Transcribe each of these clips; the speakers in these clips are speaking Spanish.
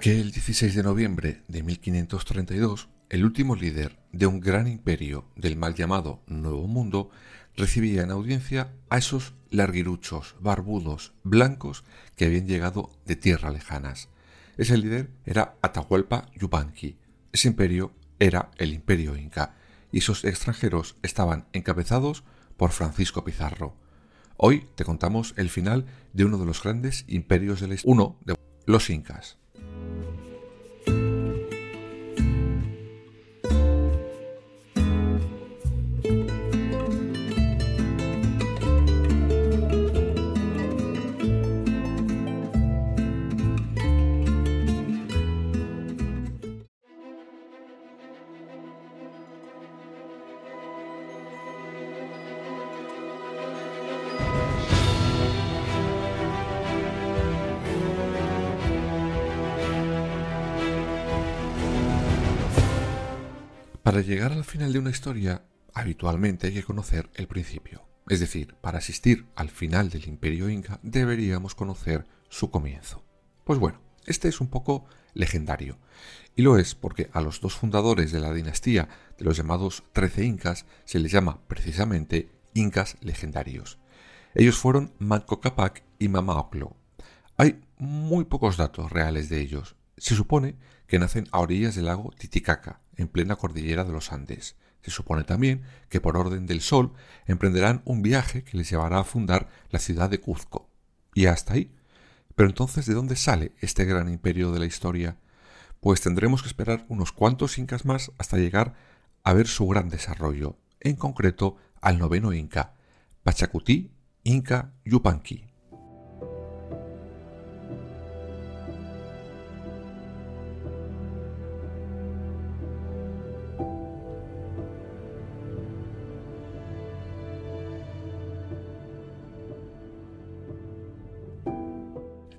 Aquel 16 de noviembre de 1532, el último líder de un gran imperio del mal llamado Nuevo Mundo recibía en audiencia a esos larguiruchos, barbudos, blancos que habían llegado de tierras lejanas. Ese líder era Atahualpa Yupanqui. Ese imperio era el imperio inca y esos extranjeros estaban encabezados por Francisco Pizarro. Hoy te contamos el final de uno de los grandes imperios de la historia, uno de los incas. Para llegar al final de una historia, habitualmente hay que conocer el principio. Es decir, para asistir al final del imperio inca deberíamos conocer su comienzo. Pues bueno, este es un poco legendario. Y lo es porque a los dos fundadores de la dinastía de los llamados Trece Incas se les llama precisamente Incas legendarios. Ellos fueron Manco Capac y Mamaoclo. Hay muy pocos datos reales de ellos. Se supone que nacen a orillas del lago Titicaca, en plena cordillera de los Andes. Se supone también que por orden del Sol emprenderán un viaje que les llevará a fundar la ciudad de Cuzco. Y hasta ahí. Pero entonces, ¿de dónde sale este gran imperio de la historia? Pues tendremos que esperar unos cuantos incas más hasta llegar a ver su gran desarrollo, en concreto al noveno inca, Pachacuti Inca Yupanqui.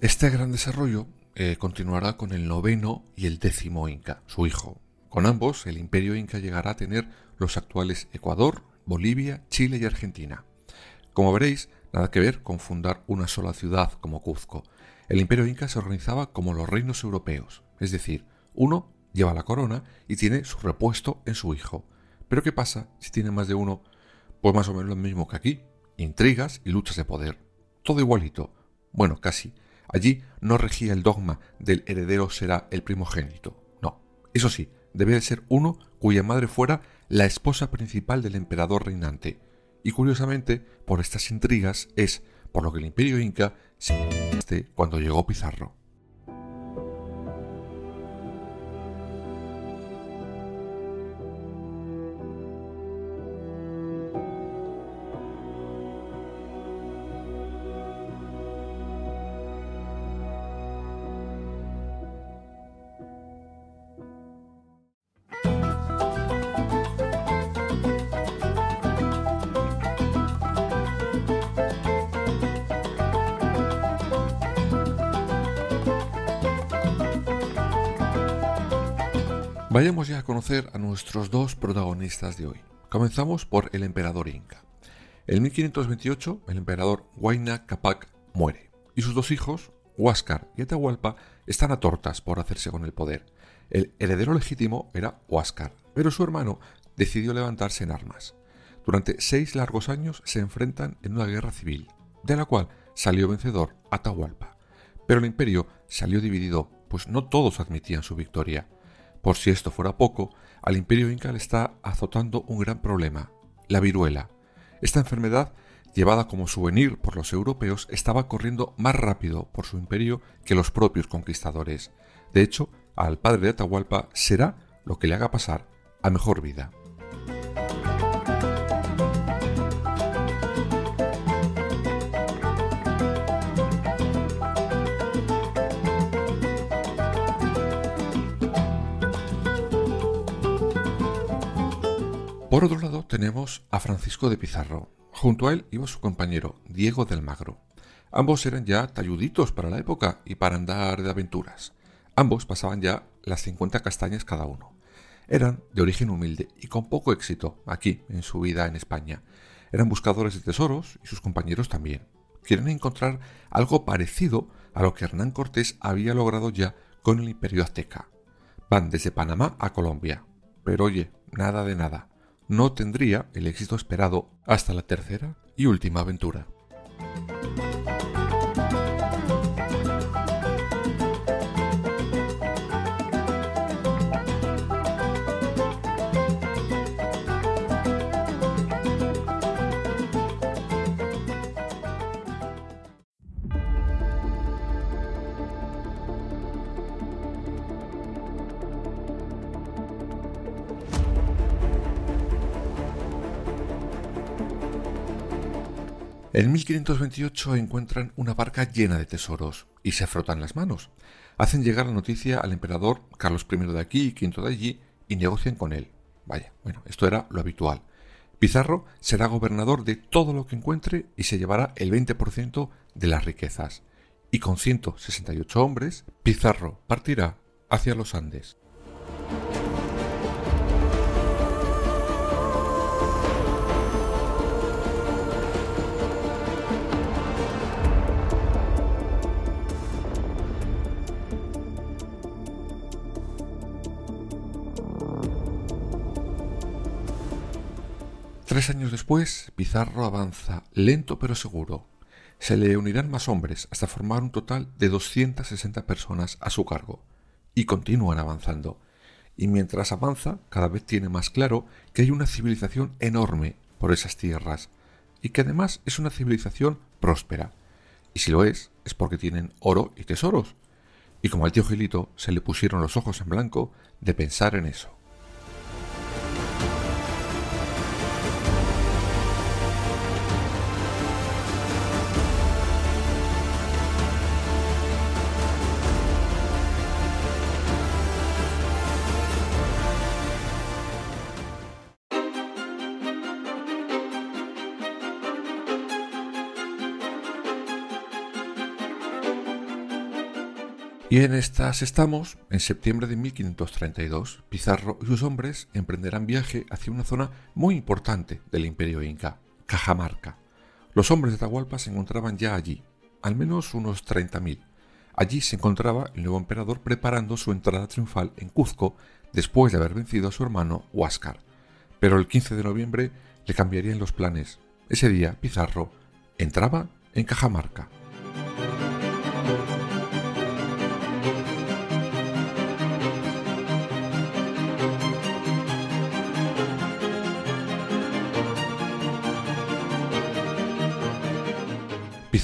Este gran desarrollo eh, continuará con el noveno y el décimo Inca, su hijo. Con ambos, el imperio Inca llegará a tener los actuales Ecuador, Bolivia, Chile y Argentina. Como veréis, nada que ver con fundar una sola ciudad como Cuzco. El imperio Inca se organizaba como los reinos europeos, es decir, uno lleva la corona y tiene su repuesto en su hijo. Pero ¿qué pasa si tiene más de uno? Pues más o menos lo mismo que aquí, intrigas y luchas de poder. Todo igualito. Bueno, casi. Allí no regía el dogma del heredero será el primogénito. No, eso sí, debe de ser uno cuya madre fuera la esposa principal del emperador reinante. Y curiosamente, por estas intrigas es por lo que el imperio inca se cuando llegó Pizarro. Vayamos ya a conocer a nuestros dos protagonistas de hoy. Comenzamos por el emperador inca. En 1528, el emperador Huayna Capac muere y sus dos hijos, Huáscar y Atahualpa, están a tortas por hacerse con el poder. El heredero legítimo era Huáscar, pero su hermano decidió levantarse en armas. Durante seis largos años se enfrentan en una guerra civil, de la cual salió vencedor Atahualpa. Pero el imperio salió dividido, pues no todos admitían su victoria. Por si esto fuera poco, al imperio inca le está azotando un gran problema, la viruela. Esta enfermedad, llevada como souvenir por los europeos, estaba corriendo más rápido por su imperio que los propios conquistadores. De hecho, al padre de Atahualpa será lo que le haga pasar a mejor vida. Por otro lado tenemos a Francisco de Pizarro. Junto a él iba su compañero Diego del Magro. Ambos eran ya talluditos para la época y para andar de aventuras. Ambos pasaban ya las 50 castañas cada uno. Eran de origen humilde y con poco éxito aquí en su vida en España. Eran buscadores de tesoros y sus compañeros también. Quieren encontrar algo parecido a lo que Hernán Cortés había logrado ya con el imperio azteca. Van desde Panamá a Colombia. Pero oye, nada de nada. No tendría el éxito esperado hasta la tercera y última aventura. En 1528 encuentran una barca llena de tesoros y se frotan las manos. Hacen llegar la noticia al emperador Carlos I de aquí y V de allí y negocian con él. Vaya, bueno, esto era lo habitual. Pizarro será gobernador de todo lo que encuentre y se llevará el 20% de las riquezas. Y con 168 hombres, Pizarro partirá hacia los Andes. Tres años después, Pizarro avanza, lento pero seguro. Se le unirán más hombres hasta formar un total de 260 personas a su cargo. Y continúan avanzando. Y mientras avanza, cada vez tiene más claro que hay una civilización enorme por esas tierras, y que además es una civilización próspera. Y si lo es, es porque tienen oro y tesoros. Y como al tío Gilito se le pusieron los ojos en blanco de pensar en eso. Y en estas estamos, en septiembre de 1532, Pizarro y sus hombres emprenderán viaje hacia una zona muy importante del imperio inca, Cajamarca. Los hombres de Atahualpa se encontraban ya allí, al menos unos 30.000. Allí se encontraba el nuevo emperador preparando su entrada triunfal en Cuzco después de haber vencido a su hermano Huáscar. Pero el 15 de noviembre le cambiarían los planes. Ese día Pizarro entraba en Cajamarca.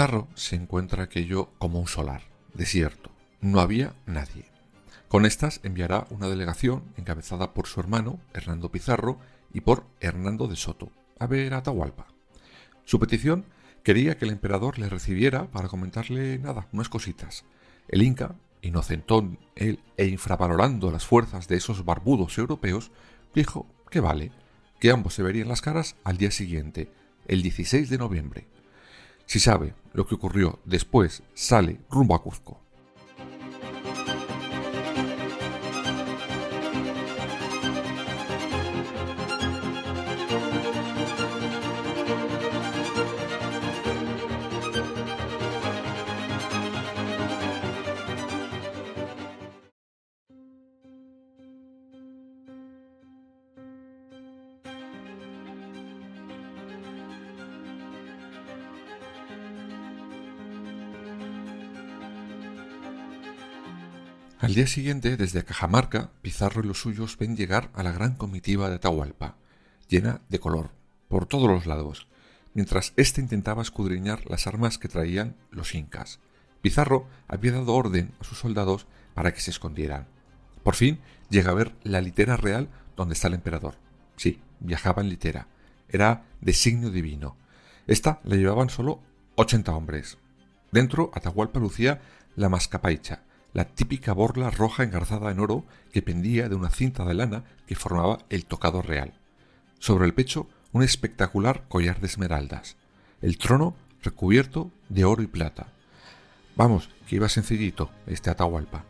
Pizarro se encuentra aquello como un solar, desierto. No había nadie. Con estas enviará una delegación encabezada por su hermano, Hernando Pizarro, y por Hernando de Soto, a ver Atahualpa. Su petición quería que el emperador le recibiera para comentarle nada, unas cositas. El Inca, inocentón él e infravalorando las fuerzas de esos barbudos europeos, dijo que vale, que ambos se verían las caras al día siguiente, el 16 de noviembre. Si sabe lo que ocurrió después, sale rumbo a Cuzco. Día siguiente, desde Cajamarca, Pizarro y los suyos ven llegar a la gran comitiva de Atahualpa, llena de color, por todos los lados, mientras éste intentaba escudriñar las armas que traían los incas. Pizarro había dado orden a sus soldados para que se escondieran. Por fin llega a ver la litera real donde está el emperador. Sí, viajaba en litera. Era de signo divino. Esta la llevaban solo ochenta hombres. Dentro, Atahualpa lucía la mascapaicha, la típica borla roja engarzada en oro que pendía de una cinta de lana que formaba el tocado real. Sobre el pecho un espectacular collar de esmeraldas. El trono recubierto de oro y plata. Vamos, que iba sencillito este Atahualpa.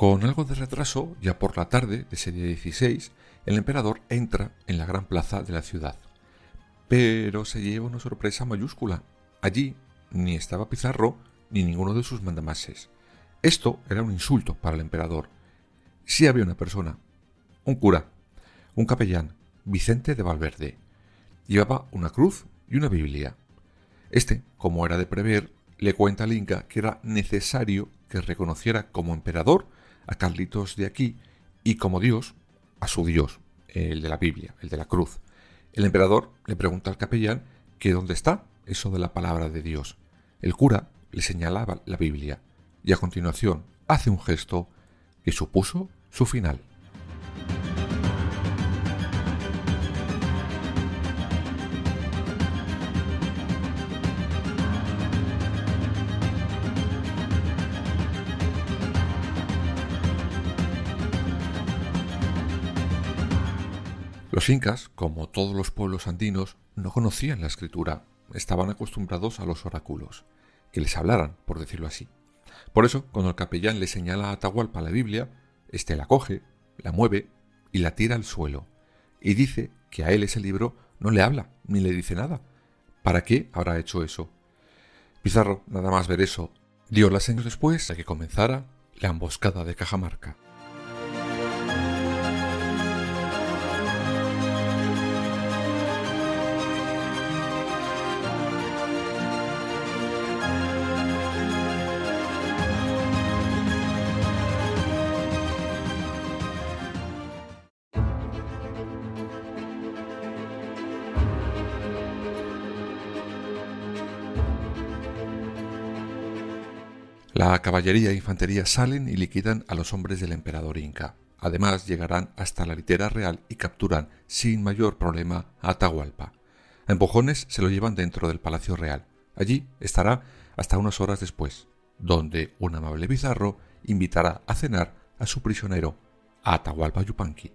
Con algo de retraso, ya por la tarde de ese día 16, el emperador entra en la gran plaza de la ciudad. Pero se lleva una sorpresa mayúscula. Allí ni estaba Pizarro ni ninguno de sus mandamases. Esto era un insulto para el emperador. Sí había una persona, un cura, un capellán, Vicente de Valverde. Llevaba una cruz y una Biblia. Este, como era de prever, le cuenta al Inca que era necesario que reconociera como emperador a Carlitos de aquí y como Dios a su Dios, el de la Biblia, el de la cruz. El emperador le pregunta al capellán que dónde está eso de la palabra de Dios. El cura le señalaba la Biblia y a continuación hace un gesto que supuso su final. Incas, como todos los pueblos andinos, no conocían la escritura, estaban acostumbrados a los oráculos, que les hablaran, por decirlo así. Por eso, cuando el capellán le señala a Atahualpa la Biblia, éste la coge, la mueve y la tira al suelo, y dice que a él ese libro no le habla, ni le dice nada. ¿Para qué habrá hecho eso? Pizarro, nada más ver eso, dio las años después de que comenzara la emboscada de Cajamarca. La caballería e infantería salen y liquidan a los hombres del emperador inca. Además llegarán hasta la litera real y capturan sin mayor problema a Atahualpa. A empujones se lo llevan dentro del palacio real. Allí estará hasta unas horas después, donde un amable bizarro invitará a cenar a su prisionero, a Atahualpa Yupanqui.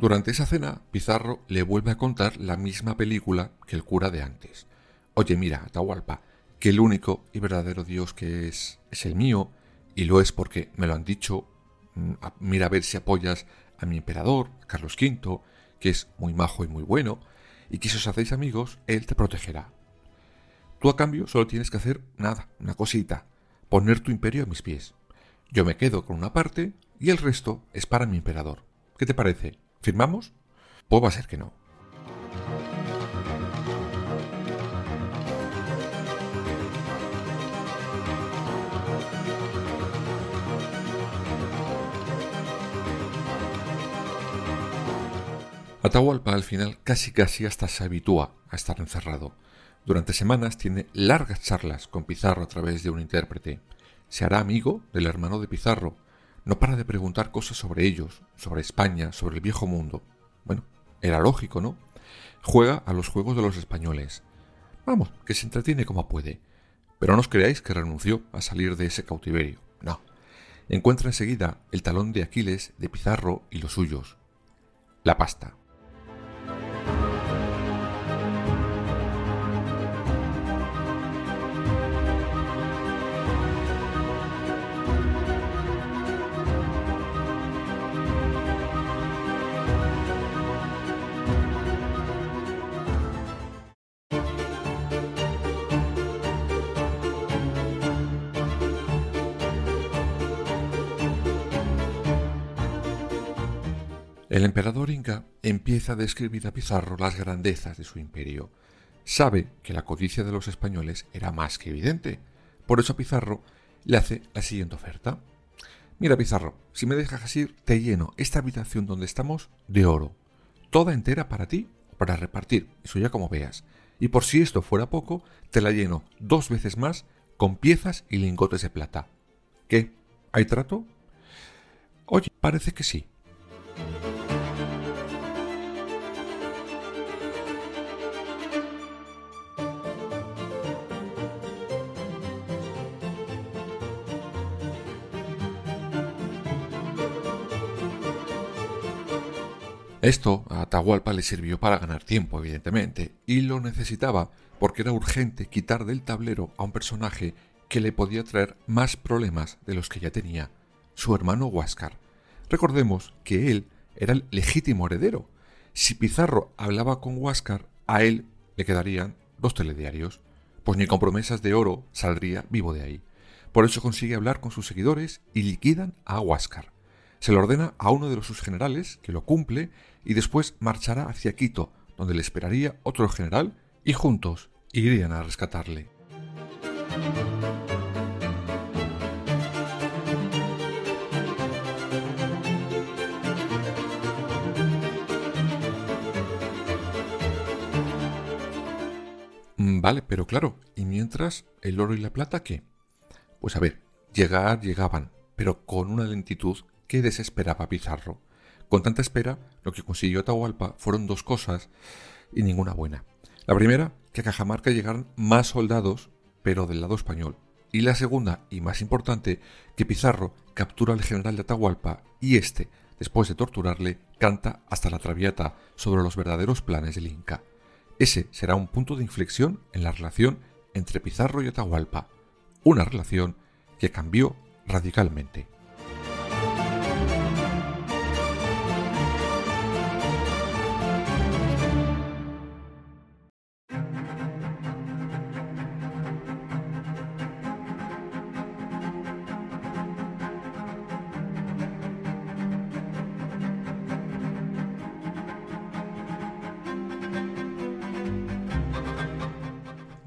Durante esa cena, Pizarro le vuelve a contar la misma película que el cura de antes. Oye, mira, Atahualpa, que el único y verdadero Dios que es es el mío, y lo es porque me lo han dicho. Mm, mira a ver si apoyas a mi emperador, Carlos V, que es muy majo y muy bueno, y que si os hacéis amigos, él te protegerá. Tú a cambio solo tienes que hacer nada, una cosita, poner tu imperio a mis pies. Yo me quedo con una parte y el resto es para mi emperador. ¿Qué te parece? ¿Firmamos? Pues va a ser que no. Atahualpa al final casi casi hasta se habitúa a estar encerrado. Durante semanas tiene largas charlas con Pizarro a través de un intérprete. Se hará amigo del hermano de Pizarro, no para de preguntar cosas sobre ellos, sobre España, sobre el viejo mundo. Bueno, era lógico, ¿no? Juega a los juegos de los españoles. Vamos, que se entretiene como puede. Pero no os creáis que renunció a salir de ese cautiverio. No. Encuentra enseguida el talón de Aquiles de Pizarro y los suyos. La pasta. El emperador inca empieza a describir a Pizarro las grandezas de su imperio. Sabe que la codicia de los españoles era más que evidente. Por eso a Pizarro le hace la siguiente oferta. Mira, Pizarro, si me dejas ir, te lleno esta habitación donde estamos de oro. toda entera para ti para repartir, eso ya como veas. Y por si esto fuera poco, te la lleno dos veces más con piezas y lingotes de plata. ¿Qué? ¿Hay trato? Oye, parece que sí. Esto a Atahualpa le sirvió para ganar tiempo, evidentemente, y lo necesitaba porque era urgente quitar del tablero a un personaje que le podía traer más problemas de los que ya tenía, su hermano Huáscar. Recordemos que él era el legítimo heredero. Si Pizarro hablaba con Huáscar, a él le quedarían dos telediarios, pues ni con promesas de oro saldría vivo de ahí. Por eso consigue hablar con sus seguidores y liquidan a Huáscar. Se le ordena a uno de los sus generales que lo cumple y después marchará hacia Quito, donde le esperaría otro general y juntos irían a rescatarle. Mm, vale, pero claro, ¿y mientras el oro y la plata qué? Pues a ver, llegar llegaban, pero con una lentitud que desesperaba Pizarro. Con tanta espera, lo que consiguió Atahualpa fueron dos cosas y ninguna buena. La primera, que a Cajamarca llegaran más soldados, pero del lado español. Y la segunda, y más importante, que Pizarro captura al general de Atahualpa y éste, después de torturarle, canta hasta la traviata sobre los verdaderos planes del Inca. Ese será un punto de inflexión en la relación entre Pizarro y Atahualpa, una relación que cambió radicalmente.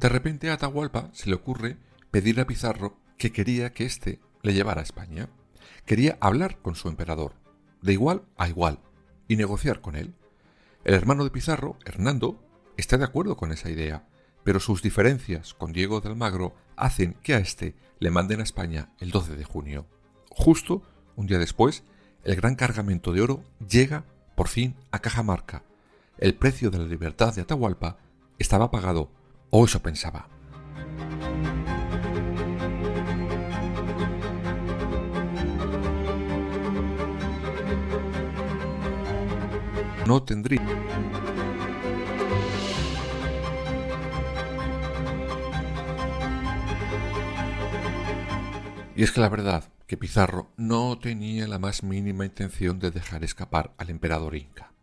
De repente a Atahualpa se le ocurre pedir a Pizarro que quería que éste le llevara a España. Quería hablar con su emperador, de igual a igual, y negociar con él. El hermano de Pizarro, Hernando, está de acuerdo con esa idea, pero sus diferencias con Diego de Almagro hacen que a éste le manden a España el 12 de junio. Justo un día después, el gran cargamento de oro llega por fin a Cajamarca. El precio de la libertad de Atahualpa estaba pagado o eso pensaba. No tendría. Y es que la verdad que Pizarro no tenía la más mínima intención de dejar escapar al emperador inca.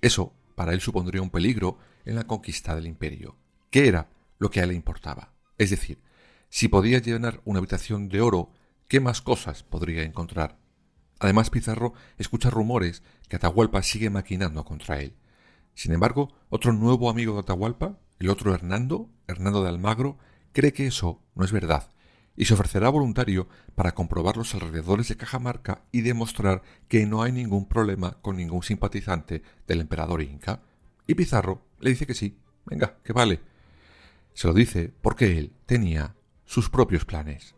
Eso para él supondría un peligro en la conquista del imperio. ¿Qué era lo que a él le importaba? Es decir, si podía llenar una habitación de oro, ¿qué más cosas podría encontrar? Además, Pizarro escucha rumores que Atahualpa sigue maquinando contra él. Sin embargo, otro nuevo amigo de Atahualpa, el otro Hernando, Hernando de Almagro, cree que eso no es verdad y se ofrecerá voluntario para comprobar los alrededores de Cajamarca y demostrar que no hay ningún problema con ningún simpatizante del emperador inca. Y Pizarro le dice que sí, venga, que vale, se lo dice porque él tenía sus propios planes.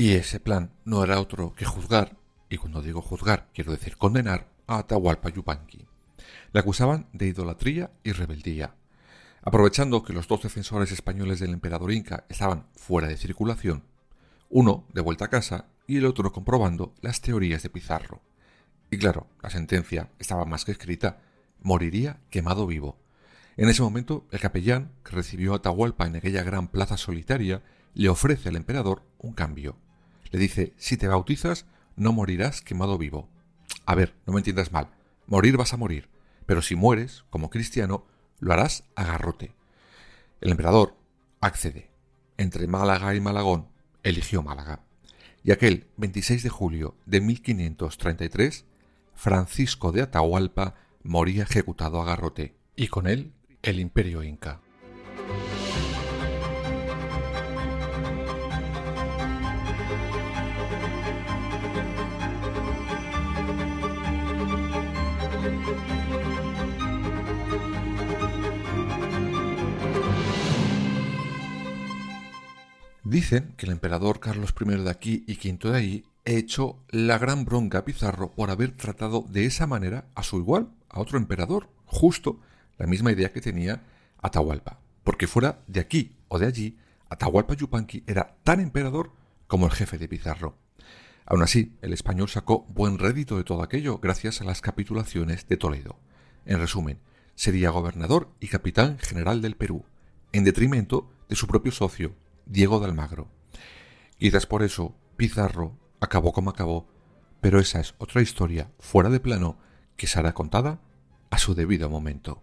Y ese plan no era otro que juzgar, y cuando digo juzgar quiero decir condenar, a Atahualpa Yupanqui. Le acusaban de idolatría y rebeldía. Aprovechando que los dos defensores españoles del emperador inca estaban fuera de circulación, uno de vuelta a casa y el otro comprobando las teorías de Pizarro. Y claro, la sentencia estaba más que escrita, moriría quemado vivo. En ese momento, el capellán, que recibió a Atahualpa en aquella gran plaza solitaria, le ofrece al emperador un cambio. Le dice, si te bautizas, no morirás quemado vivo. A ver, no me entiendas mal, morir vas a morir, pero si mueres, como cristiano, lo harás a garrote. El emperador accede. Entre Málaga y Malagón, eligió Málaga. Y aquel 26 de julio de 1533 Francisco de Atahualpa moría ejecutado a garrote, y con él el imperio inca. Dicen que el emperador Carlos I de aquí y V de ahí echó la gran bronca a Pizarro por haber tratado de esa manera a su igual, a otro emperador, justo la misma idea que tenía Atahualpa. Porque fuera de aquí o de allí, Atahualpa Yupanqui era tan emperador como el jefe de Pizarro. Aún así, el español sacó buen rédito de todo aquello gracias a las capitulaciones de Toledo. En resumen, sería gobernador y capitán general del Perú, en detrimento de su propio socio, Diego de Almagro. Quizás por eso Pizarro acabó como acabó, pero esa es otra historia fuera de plano que será contada a su debido momento.